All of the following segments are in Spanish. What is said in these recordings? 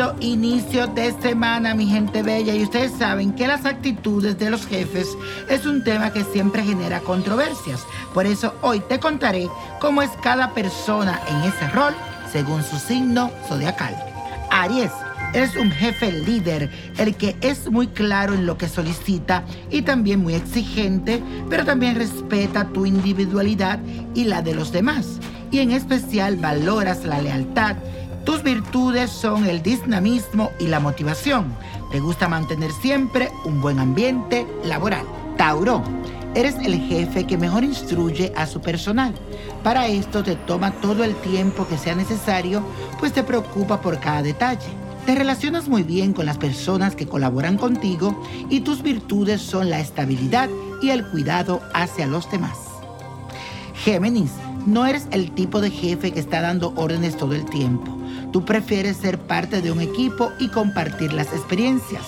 Bendecido inicio de semana, mi gente bella. Y ustedes saben que las actitudes de los jefes es un tema que siempre genera controversias. Por eso hoy te contaré cómo es cada persona en ese rol según su signo zodiacal. Aries. Es un jefe líder, el que es muy claro en lo que solicita y también muy exigente, pero también respeta tu individualidad y la de los demás. Y en especial valoras la lealtad tus virtudes son el dinamismo y la motivación. Te gusta mantener siempre un buen ambiente laboral. Tauro, eres el jefe que mejor instruye a su personal. Para esto te toma todo el tiempo que sea necesario, pues te preocupa por cada detalle. Te relacionas muy bien con las personas que colaboran contigo y tus virtudes son la estabilidad y el cuidado hacia los demás. Géminis, no eres el tipo de jefe que está dando órdenes todo el tiempo. Tú prefieres ser parte de un equipo y compartir las experiencias.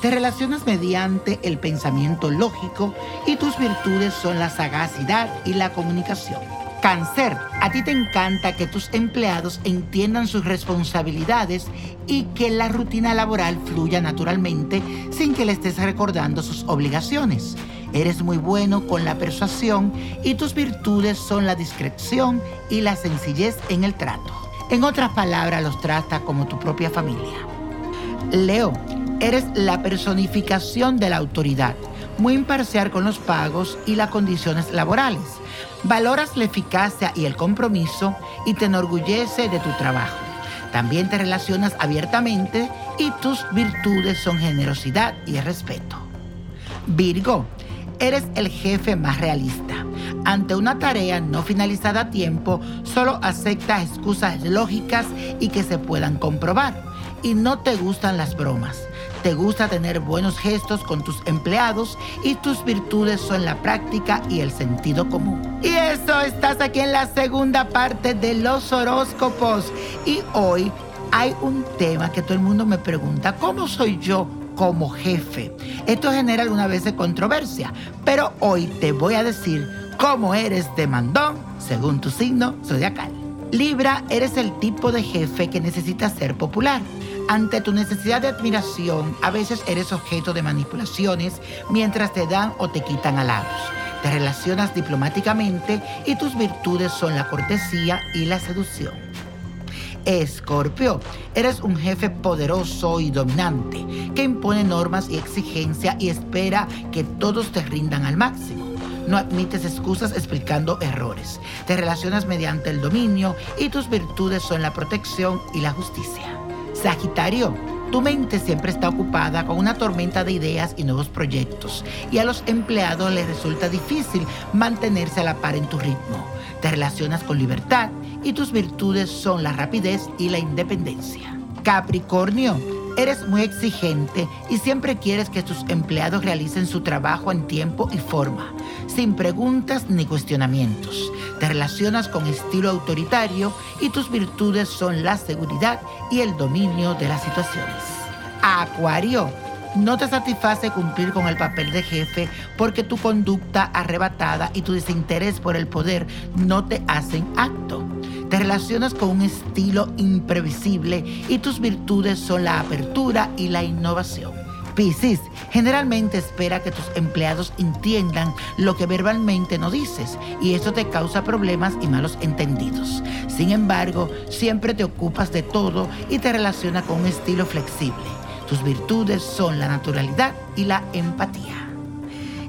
Te relacionas mediante el pensamiento lógico y tus virtudes son la sagacidad y la comunicación. Cáncer, a ti te encanta que tus empleados entiendan sus responsabilidades y que la rutina laboral fluya naturalmente sin que le estés recordando sus obligaciones. Eres muy bueno con la persuasión y tus virtudes son la discreción y la sencillez en el trato. En otras palabras, los trata como tu propia familia. Leo, eres la personificación de la autoridad, muy imparcial con los pagos y las condiciones laborales. Valoras la eficacia y el compromiso y te enorgullece de tu trabajo. También te relacionas abiertamente y tus virtudes son generosidad y respeto. Virgo, eres el jefe más realista. Ante una tarea no finalizada a tiempo, solo aceptas excusas lógicas y que se puedan comprobar. Y no te gustan las bromas. Te gusta tener buenos gestos con tus empleados y tus virtudes son la práctica y el sentido común. Y eso estás aquí en la segunda parte de los horóscopos. Y hoy hay un tema que todo el mundo me pregunta, ¿cómo soy yo? Como jefe. Esto genera alguna vez controversia, pero hoy te voy a decir cómo eres de mandón según tu signo zodiacal. Libra, eres el tipo de jefe que necesita ser popular. Ante tu necesidad de admiración, a veces eres objeto de manipulaciones mientras te dan o te quitan halagos. Te relacionas diplomáticamente y tus virtudes son la cortesía y la seducción. Escorpio, eres un jefe poderoso y dominante que impone normas y exigencia y espera que todos te rindan al máximo. No admites excusas explicando errores. Te relacionas mediante el dominio y tus virtudes son la protección y la justicia. Sagitario, tu mente siempre está ocupada con una tormenta de ideas y nuevos proyectos y a los empleados les resulta difícil mantenerse a la par en tu ritmo. Te relacionas con libertad y tus virtudes son la rapidez y la independencia. Capricornio, eres muy exigente y siempre quieres que tus empleados realicen su trabajo en tiempo y forma, sin preguntas ni cuestionamientos. Te relacionas con estilo autoritario y tus virtudes son la seguridad y el dominio de las situaciones. Acuario, no te satisface cumplir con el papel de jefe porque tu conducta arrebatada y tu desinterés por el poder no te hacen acto. Te relacionas con un estilo imprevisible y tus virtudes son la apertura y la innovación. Piscis generalmente espera que tus empleados entiendan lo que verbalmente no dices y eso te causa problemas y malos entendidos. Sin embargo, siempre te ocupas de todo y te relaciona con un estilo flexible. Tus virtudes son la naturalidad y la empatía.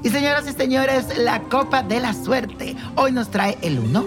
Y señoras y señores, la copa de la suerte hoy nos trae el 1,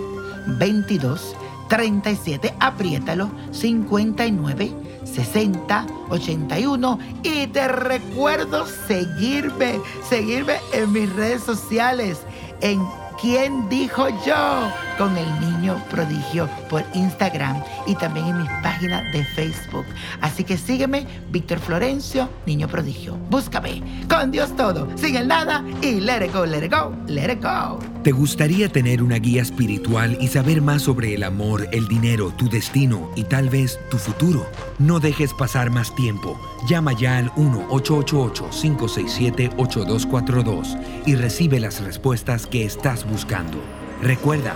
22, 37, apriétalo, 59, 60, 81 y te recuerdo seguirme, seguirme en mis redes sociales en ¿Quién dijo yo? Con el niño prodigio por Instagram y también en mis páginas de Facebook. Así que sígueme, Víctor Florencio, niño prodigio. Búscame. Con Dios todo, sin el nada y let it go, let it go, let it go. ¿Te gustaría tener una guía espiritual y saber más sobre el amor, el dinero, tu destino y tal vez tu futuro? No dejes pasar más tiempo. Llama ya al 1-888-567-8242 y recibe las respuestas que estás buscando. Recuerda,